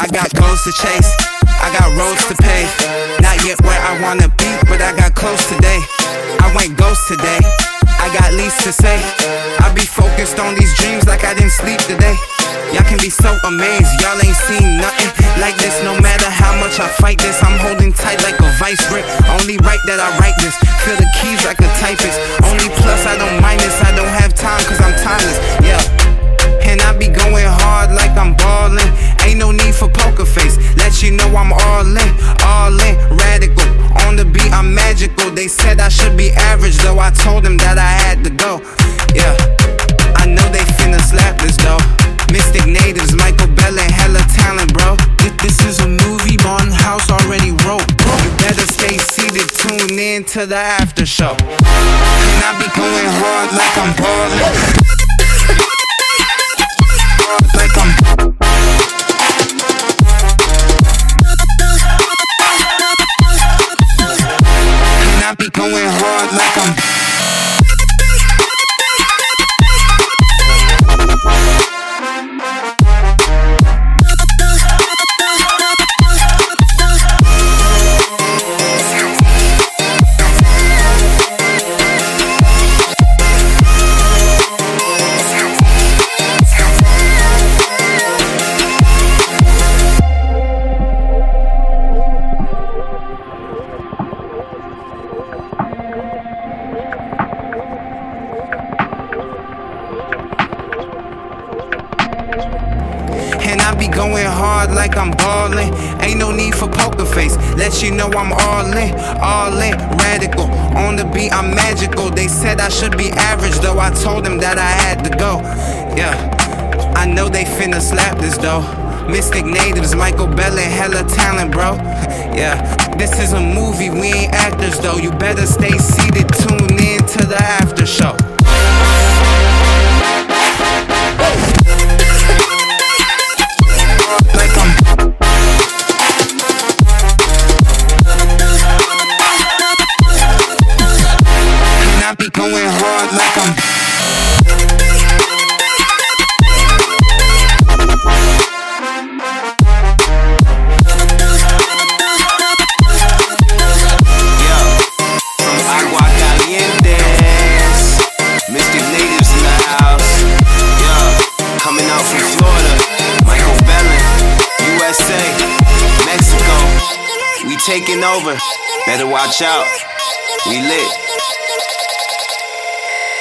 I got goals to chase, I got roads to pave. Not yet where I wanna be, but I got close today. I went ghost today, I got least to say. I be focused on these dreams like I didn't sleep today. Y'all can be so amazed, y'all ain't seen nothing like this. No matter how much I fight this, I'm holding tight like a vice grip. Only right that I write this, feel the keys like a typist. Only plus I don't mind this, said I should be average, though I told them that I had to go. Yeah, I know they finna slap this though. Mystic natives, Myko Bellin, hella talent, bro. This is a movie Martin House already wrote. You better stay seated, tune in to the after show. Going hard like I'm And I be going hard like I'm ballin'. Ain't no need for poker face. Let you know I'm all in, all in, radical. On the beat, I'm magical. They said I should be average, though I told them that I had to go. Yeah, I know they finna slap this though. Mystic natives, Myko Bellin, hella talent, bro. Yeah, this is a movie, we ain't actors though. You better stay seated, tune in to the after show. Bellin, USA, Mexico. We taking over, better watch out. We lit.